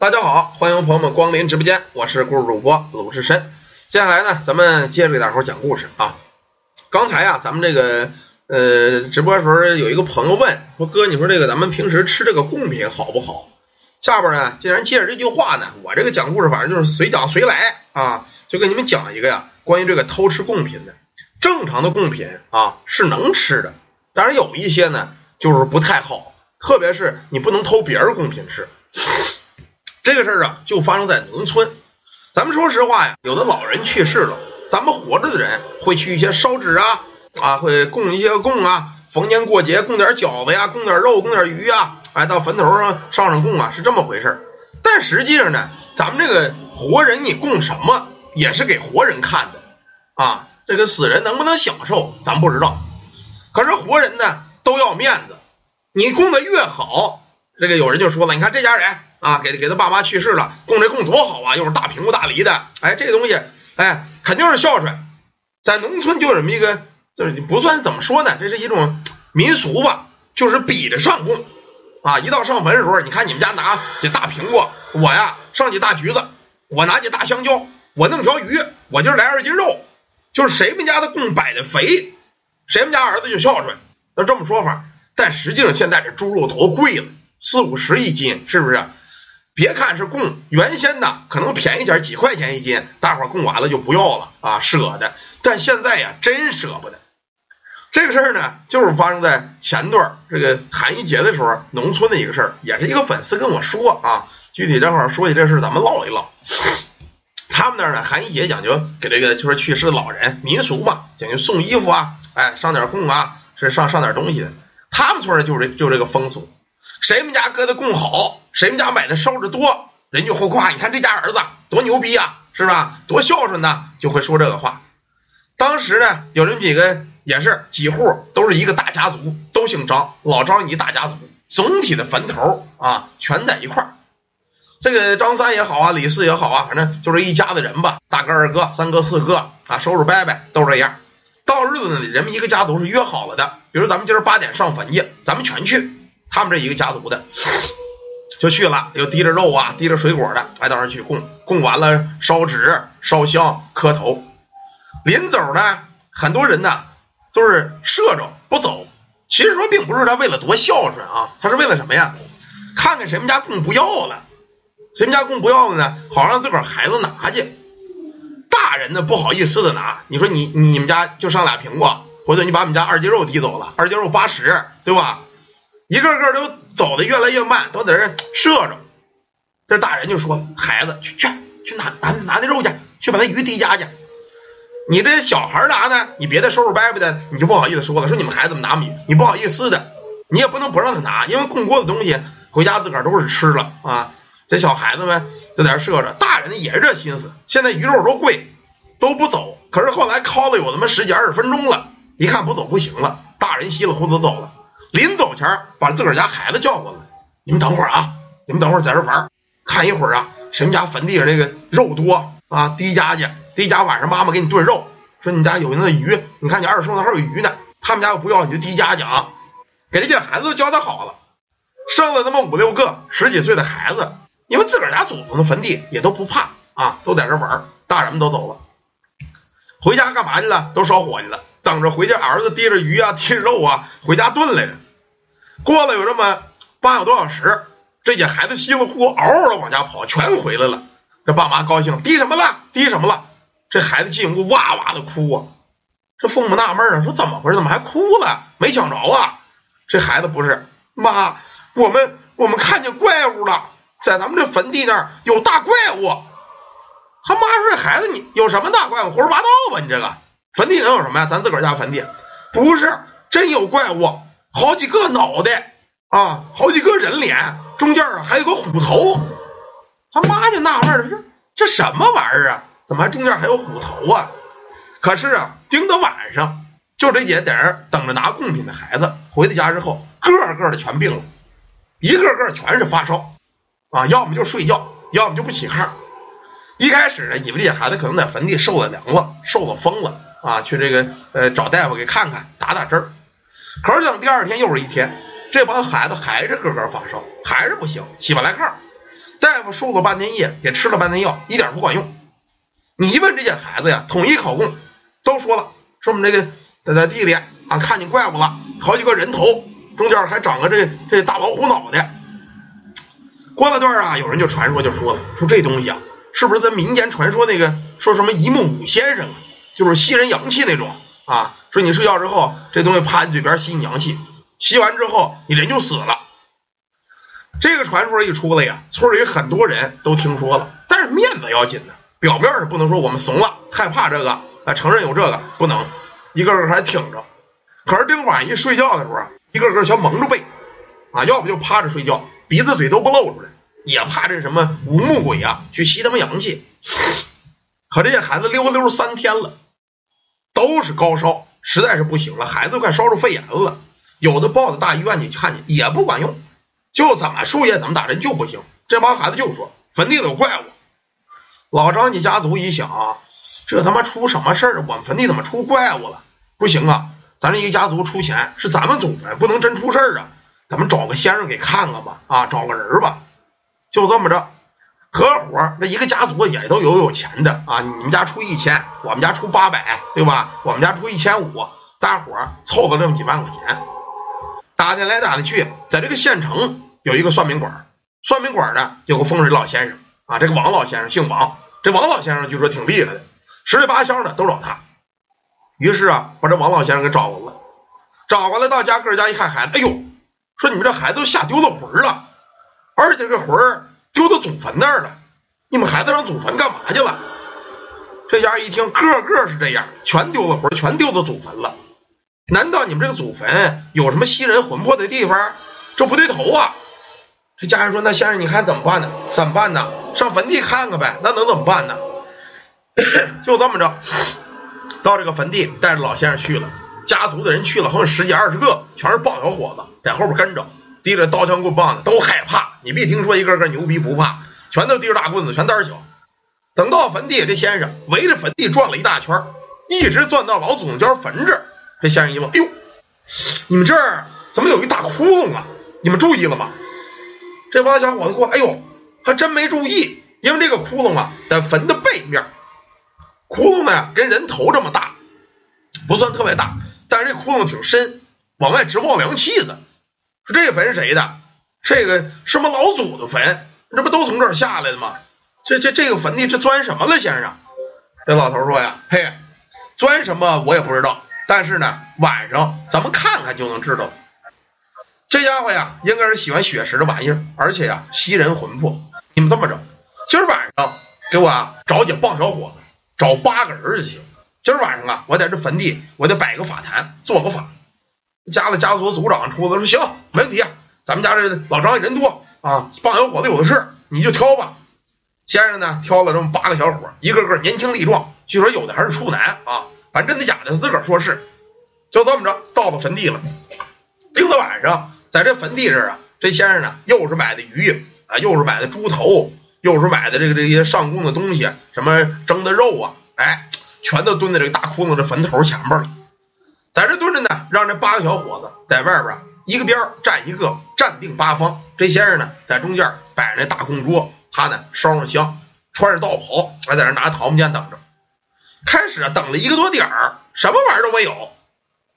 大家好，欢迎朋友们光临直播间，我是故事主播鲁智深。接下来呢，咱们接着给大伙讲故事啊。刚才啊，咱们这个呃直播的时候，有一个朋友问说：“哥，你说这个咱们平时吃这个贡品好不好？”下边呢，既然接着这句话呢，我这个讲故事反正就是随讲随来啊，就跟你们讲一个呀，关于这个偷吃贡品的。正常的贡品啊是能吃的，但是有一些呢就是不太好，特别是你不能偷别人贡品吃。这个事儿啊，就发生在农村。咱们说实话呀，有的老人去世了，咱们活着的人会去一些烧纸啊，啊，会供一些供啊，逢年过节供点饺子呀，供点肉，供点鱼啊，哎，到坟头上上上供啊，是这么回事。但实际上呢，咱们这个活人你供什么，也是给活人看的啊。这个死人能不能享受，咱不知道。可是活人呢，都要面子，你供的越好，这个有人就说了，你看这家人。啊，给给他爸妈去世了，供这供多好啊，又是大苹果大梨的，哎，这东西，哎，肯定是孝顺。在农村就这么一个，就是你不算怎么说呢，这是一种民俗吧，就是比着上供啊。一到上坟的时候，你看你们家拿这大苹果，我呀上几大橘子，我拿几大香蕉，我弄条鱼，我今儿来二斤肉，就是谁们家的供摆的肥，谁们家儿子就孝顺，都这么说法。但实际上现在这猪肉多贵了，四五十一斤，是不是？别看是供，原先呢可能便宜点，几块钱一斤，大伙供完了就不要了啊，舍得。但现在呀，真舍不得。这个事儿呢，就是发生在前段这个寒衣节的时候，农村的一个事儿，也是一个粉丝跟我说啊，具体正好说起这事，咱们唠一唠。他们那儿呢，寒衣节讲究给这个就是去世的老人，民俗嘛，讲究送衣服啊，哎，上点供啊，是上上点东西的。他们村呢，就是就这个风俗。谁们家搁的供好，谁们家买的烧着多，人就会夸。你看这家儿子多牛逼啊，是吧？多孝顺呐，就会说这个话。当时呢，有这么几个，也是几户都是一个大家族，都姓张，老张一大家族，总体的坟头啊全在一块儿。这个张三也好啊，李四也好啊，反正就是一家子人吧，大哥二哥、三哥四哥啊，叔叔伯伯都这样。到日子呢，人们一个家族是约好了的，比如咱们今儿八点上坟去，咱们全去。他们这一个家族的就去了，有提着肉啊，提着水果的，哎，到那儿去供，供完了烧纸、烧香、磕头。临走呢，很多人呢都是赊着不走。其实说并不是他为了多孝顺啊，他是为了什么呀？看看谁们家供不要了，谁们家供不要了呢？好让自个儿孩子拿去。大人呢不好意思的拿，你说你你们家就上俩苹果，或者你把我们家二斤肉提走了，二斤肉八十，对吧？一个个都走的越来越慢，都在这射着。这大人就说：“孩子，去去去拿拿拿那肉去，去把那鱼提家去。你这小孩拿呢，你别的收拾伯伯的，你就不好意思说了。说你们孩子们拿米，你不好意思的，你也不能不让他拿，因为供锅的东西回家自个儿都是吃了啊。这小孩子们就在这射着，大人呢也是这心思。现在鱼肉都贵，都不走。可是后来敲了有他妈十几二十分钟了，一看不走不行了，大人稀里糊涂走了。”前把自个儿家孩子叫过来，你们等会儿啊，你们等会儿在这玩，看一会儿啊，谁们家坟地上那个肉多啊，第一家去，第一家晚上妈妈给你炖肉，说你家有那鱼，你看你二叔那还有鱼呢，他们家要不要你就第一家讲，给这些孩子都交代好了，生了那么五六个十几岁的孩子，因为自个儿家祖宗的坟地也都不怕啊，都在这玩，大人们都走了，回家干嘛去了？都烧火去了。等着回家，儿子提着鱼啊，提着肉啊，回家炖来着。过了有这么半个多小时，这些孩子稀里糊涂嗷嗷的往家跑，全回来了。这爸妈高兴，滴什么了？滴什么了？这孩子进屋哇哇的哭啊！这父母纳闷啊，说怎么回事？怎么还哭了？没抢着啊？这孩子不是妈，我们我们看见怪物了，在咱们这坟地那儿有大怪物。他妈说：“这孩子你有什么大怪物？胡说八道吧！你这个。”坟地能有什么呀？咱自个儿家坟地不是真有怪物，好几个脑袋啊，好几个人脸，中间啊还有个虎头。他妈就纳闷了，这这什么玩意儿啊？怎么还中间还有虎头啊？可是啊，盯到晚上，就这些在这等着拿贡品的孩子回到家之后，个个的全病了，一个个全是发烧啊，要么就睡觉，要么就不起炕。一开始呢，以为这些孩子可能在坟地受了凉了，受了风了。啊，去这个呃找大夫给看看，打打针。可是等第二天又是一天，这帮孩子还是个个发烧，还是不行，起不来炕。大夫输了半天液，也吃了半天药，一点不管用。你一问这些孩子呀，统一口供，都说了，说我们这个在在地里啊看见怪物了，好几个人头，中间还长个这这大老虎脑袋。过了段啊，有人就传说就说了，说这东西啊，是不是咱民间传说那个说什么一木五先生啊，就是吸人阳气那种啊？说你睡觉之后，这东西趴你嘴边吸你阳气，吸完之后你人就死了。这个传说一出来呀，村里很多人都听说了，但是面子要紧呢，表面上不能说我们怂了，害怕这个啊，承认有这个不能，一个个还挺着。可是这晚一睡觉的时候，一个个全蒙着背啊，要不就趴着睡觉，鼻子嘴都不露出来，也怕这什么五目鬼啊去吸他们阳气。可这些孩子溜溜三天了，都是高烧，实在是不行了，孩子快烧出肺炎了，有的抱到大医院去看去也不管用。就怎么输液怎么打针就不行，这帮孩子就说坟地里有怪物。老张家家族一想啊，这他妈出什么事儿？我们坟地怎么出怪物了？不行啊，咱这一家族出钱是咱们祖坟，不能真出事儿啊！咱们找个先生给看看吧，啊，找个人吧。就这么着，合伙这一个家族也都有有钱的啊。你们家出一千，我们家出八百，对吧？我们家出一千五，大伙凑个这么几万块钱。打听来打听去，在这个县城有一个算命馆，算命馆呢有个风水老先生啊，这个王老先生姓王，这王老先生据说挺厉害的，十里八乡的都找他。于是啊，把这王老先生给找过来，找过来到家个家一看孩子，哎呦，说你们这孩子都吓丢了魂了，而且这个魂儿丢到祖坟那儿了，你们孩子上祖坟干嘛去了？这家一听，个个是这样，全丢了魂，全丢到祖坟了。难道你们这个祖坟有什么吸人魂魄的地方？这不对头啊！这家人说：“那先生，你看怎么办呢？怎么办呢？上坟地看看呗。那能怎么办呢？就这么着，到这个坟地，带着老先生去了。家族的人去了，好像十几二十个，全是棒小伙子，在后边跟着，提着刀枪棍棒的，都害怕。你别听说一个个牛逼不怕，全都提着大棍子，全胆小。等到坟地，这先生围着坟地转了一大圈，一直转到老祖宗家坟这。这先生一问：“哎呦，你们这儿怎么有一大窟窿啊？你们注意了吗？”这帮小伙子过，哎呦，还真没注意，因为这个窟窿啊在坟的背面，窟窿呢跟人头这么大，不算特别大，但是这窟窿挺深，往外直冒凉气子。说这坟是谁的？这个什么老祖的坟？这不都从这儿下来的吗？这这这个坟地是钻什么了，先生？这老头说呀：“嘿，钻什么我也不知道。”但是呢，晚上咱们看看就能知道。这家伙呀，应该是喜欢血食的玩意儿，而且呀，吸人魂魄。你们这么着，今儿晚上给我啊找几棒小伙子，找八个人就行。今儿晚上啊，我在这坟地，我得摆个法坛，做个法。家的家族族长出来说：“行，没问题，咱们家这老张人多啊，棒小伙子有的是，你就挑吧。”先生呢，挑了这么八个小伙，一个个年轻力壮，据说有的还是处男啊。反正真的假的，他自个儿说是，就这么着到了坟地了。盯了晚上，在这坟地这儿啊，这先生呢又是买的鱼啊，又是买的猪头，又是买的这个这些上供的东西，什么蒸的肉啊，哎，全都蹲在这个大窟窿这坟头前边了。在这蹲着呢，让这八个小伙子在外边一个边站一个，站定八方。这先生呢在中间摆着那大供桌，他呢烧上香，穿着道袍，还在那拿桃木剑等着。开始啊，等了一个多点儿，什么玩意儿都没有。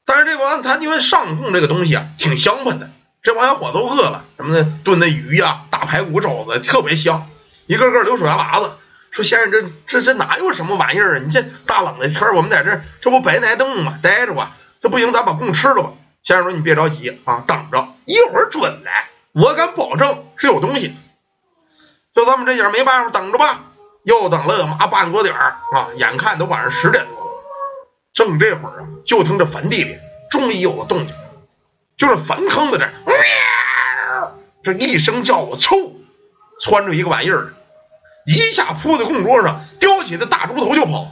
但是这王他因为上供这个东西啊，挺香喷的。这帮小伙都饿了，什么的炖的鱼呀、大排骨肘子特别香，一个个流水牙子。说先生，这这这哪有什么玩意儿啊？你这大冷的天，我们在这这不白挨冻吗？待着吧，这不行，咱把供吃了吧。先生说：“你别着急啊，等着，一会儿准来，我敢保证是有东西。”就咱们这样，没办法，等着吧。又等了妈半个多点儿啊，眼看都晚上十点多了。正这会儿啊，就听这坟地里终于有了动静，就是坟坑子这喵，这一声叫，我嗖，窜出一个玩意儿来，一下扑在供桌上，叼起这大猪头就跑。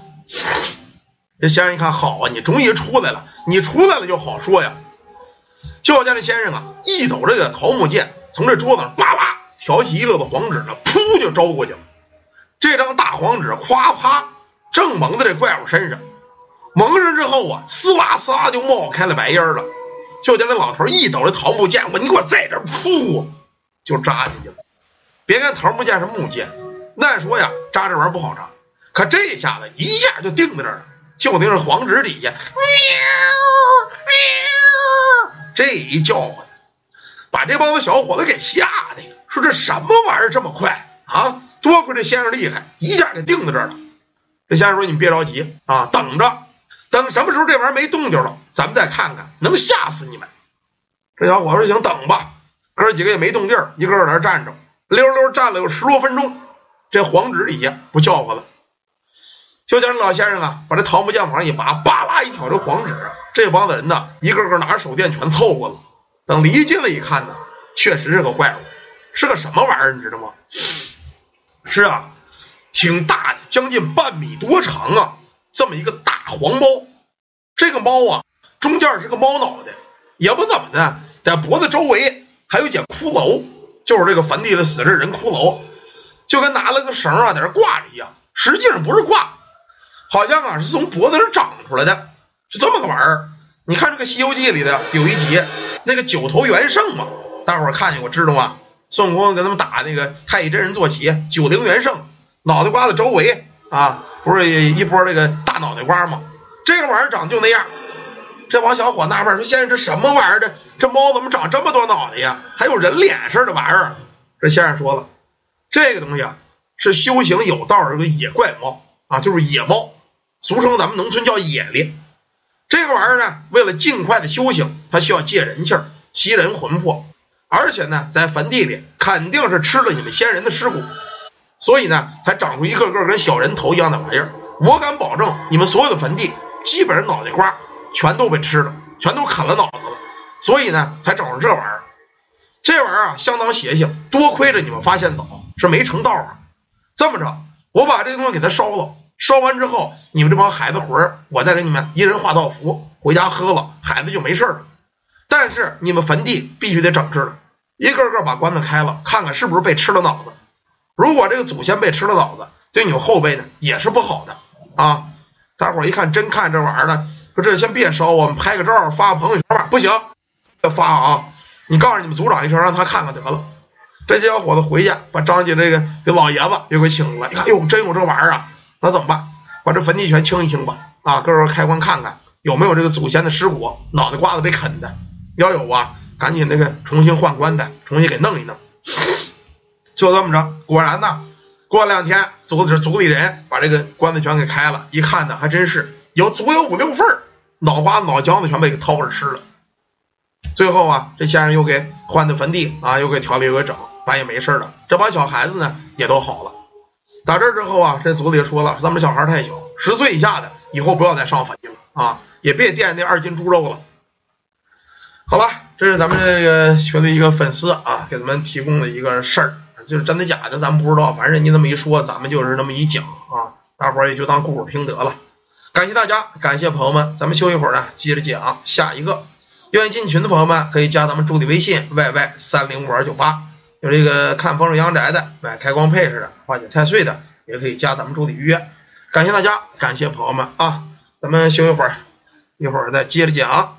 这先生一看，好啊，你终于出来了，你出来了就好说呀。就见这先生啊，一抖这个桃木剑，从这桌子上叭叭挑起一溜子黄纸了，噗就招过去了。这张大黄纸夸啪正蒙在这怪物身上，蒙上之后啊，呲啦呲啦就冒开了白烟了。就见那老头一抖这桃木剑，我你给我在这扑，就扎进去了。别看桃木剑是木剑，按说呀扎这玩意儿不好扎，可这下子一下就定在这儿了，就定是黄纸底下，喵喵，这一叫唤，把这帮子小伙子给吓的，说这什么玩意儿这么快啊？多亏这先生厉害，一下给定在这儿了。这先生说：“你别着急啊，等着，等什么时候这玩意儿没动静了，咱们再看看，能吓死你们。”这小伙说：“行，等吧。”哥几个也没动静儿，一个个在那站着，溜溜站了有十多分钟，这黄纸底下不叫唤了。就见这老先生啊，把这桃木剑往上一拔，扒拉一挑这黄纸，这帮子人呢，一个个拿着手电全凑过了。等离近了一看呢，确实是个怪物，是个什么玩意儿，你知道吗？是啊，挺大的，将近半米多长啊，这么一个大黄猫。这个猫啊，中间是个猫脑袋，也不怎么的，在脖子周围还有点骷髅，就是这个坟地里死这人骷髅，就跟拿了个绳啊在这挂着一样。实际上不是挂，好像啊是从脖子上长出来的，是这么个玩意儿。你看这个《西游记》里的有一集，那个九头元圣嘛，大伙儿看见过知道吗？孙悟空跟他们打那个太乙真人坐骑，九灵元圣脑袋瓜子周围啊，不是一波那个大脑袋瓜吗？这个玩意儿长就那样。这帮小伙纳闷说：“先生，这什么玩意儿？这这猫怎么长这么多脑袋呀？还有人脸似的玩意儿？”这先生说了：“这个东西啊，是修行有道的个野怪猫啊，就是野猫，俗称咱们农村叫野猎。这个玩意儿呢，为了尽快的修行，它需要借人气儿，吸人魂魄。”而且呢，在坟地里肯定是吃了你们先人的尸骨，所以呢，才长出一个个跟小人头一样的玩意儿。我敢保证，你们所有的坟地基本上脑袋瓜全都被吃了，全都啃了脑子了。所以呢，才长出这玩意儿。这玩意儿啊，相当邪性。多亏着你们发现早，是没成道啊。这么着，我把这东西给它烧了，烧完之后，你们这帮孩子魂儿，我再给你们一人画道符，回家喝了，孩子就没事了。但是你们坟地必须得整治了。一个个把棺材开了，看看是不是被吃了脑子。如果这个祖先被吃了脑子，对你们后辈呢也是不好的啊！大伙一看，真看这玩意儿呢，说这先别烧，我们拍个照发个朋友圈吧。不行，发啊！你告诉你们组长一声，让他看看得了。这些小伙子回去把张家这个这老爷子又给请来，一看，哟，真有这玩意儿啊！那怎么办？把这坟地全清一清吧！啊，各个开棺看看有没有这个祖先的尸骨，脑袋瓜子被啃的，要有啊。赶紧那个重新换棺材，重新给弄一弄，就这么着。果然呢，过了两天族里族里人把这个棺材全给开了，一看呢，还真是有足有五六份脑瓜子脑浆子全被给掏着吃了。最后啊，这先生又给换的坟地啊，又给调理又给整，反正也没事了。这帮小孩子呢也都好了。打这之后啊，这组里说了，咱们小孩太小，十岁以下的以后不要再上坟去了啊，也别惦那二斤猪肉了。好吧。这是咱们这个群的一个粉丝啊，给咱们提供的一个事儿，就是真的假的，咱们不知道。反正人家这么一说，咱们就是这么一讲啊，大伙儿也就当故事听得了。感谢大家，感谢朋友们，咱们休一会儿呢，接着讲下一个。愿意进群的朋友们可以加咱们助理微信 yy 三零五二九八，有这个看风水阳宅的，买开光配饰的，化解太岁的，也可以加咱们助理预约。感谢大家，感谢朋友们啊，咱们休一会儿，一会儿再接着讲。